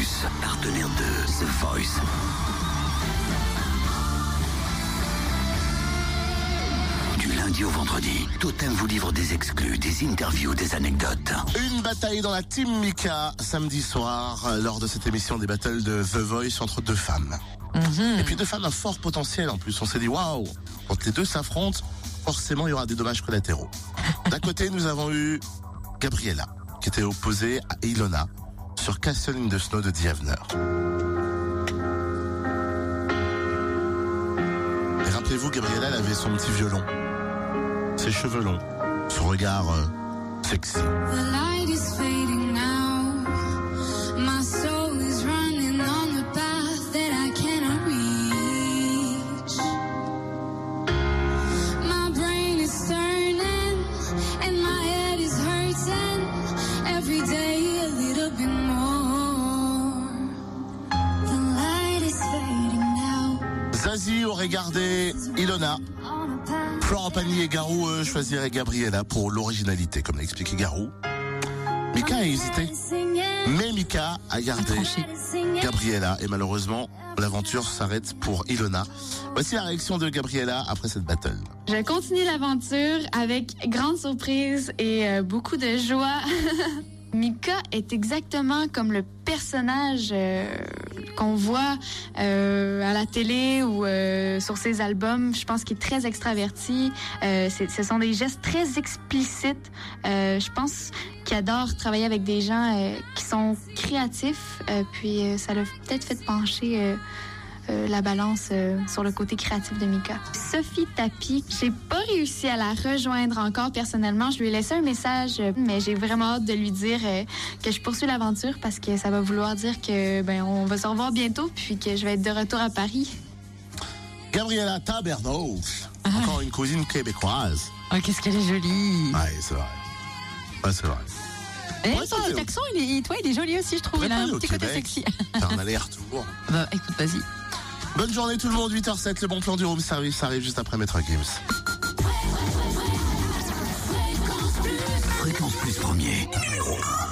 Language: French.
Plus, partenaire de The Voice. Du lundi au vendredi, Totem vous livre des exclus, des interviews, des anecdotes. Une bataille dans la Team Mika samedi soir lors de cette émission des battles de The Voice entre deux femmes. Et puis deux femmes à fort potentiel en plus. On s'est dit waouh, quand les deux s'affrontent, forcément il y aura des dommages collatéraux. D'un côté, nous avons eu Gabriella qui était opposée à Ilona sur Castle in the Snow de Dievner. Et rappelez-vous, Gabriella, avait son petit violon, ses cheveux longs, son regard sexy. The light Zazie aurait gardé Ilona. Florent Pagny et Garou euh, choisiraient Gabriella pour l'originalité, comme l'a expliqué Garou. Mika a hésité, mais Mika a gardé Gabriella et malheureusement, l'aventure s'arrête pour Ilona. Voici la réaction de Gabriella après cette battle. Je continue l'aventure avec grande surprise et euh, beaucoup de joie. Mika est exactement comme le personnage euh, qu'on voit euh, à la télé ou euh, sur ses albums. Je pense qu'il est très extraverti. Euh, c'est- ce sont des gestes très explicites. Euh, je pense qu'il adore travailler avec des gens euh, qui sont créatifs. Puis ça l'a peut-être fait pencher euh, la balance euh, sur le côté créatif de Mika. Sophie Tapi, j'ai pas réussi à la rejoindre encore personnellement. Je lui ai laissé un message, euh, mais j'ai vraiment hâte de lui dire euh, que je poursuis l'aventure parce que ça va vouloir dire que ben on va se revoir bientôt puis que je vais être de retour à Paris. Gabriella Tabernos, encore une cousine québécoise. Oh, qu'est-ce qu'elle est jolie. Ouais, c'est vrai. Ouais, c'est vrai. Et Ouais, petit euh, accent, il est, toi, il est joli aussi, je trouve. Il a un petit côté sexy. Faire un aller-retour. Bah, écoute, vas-y. Bonne journée tout le monde, 8h07, le bon plan du room service arrive juste après Maître Games. Fréquence Plus premier, numéro 1.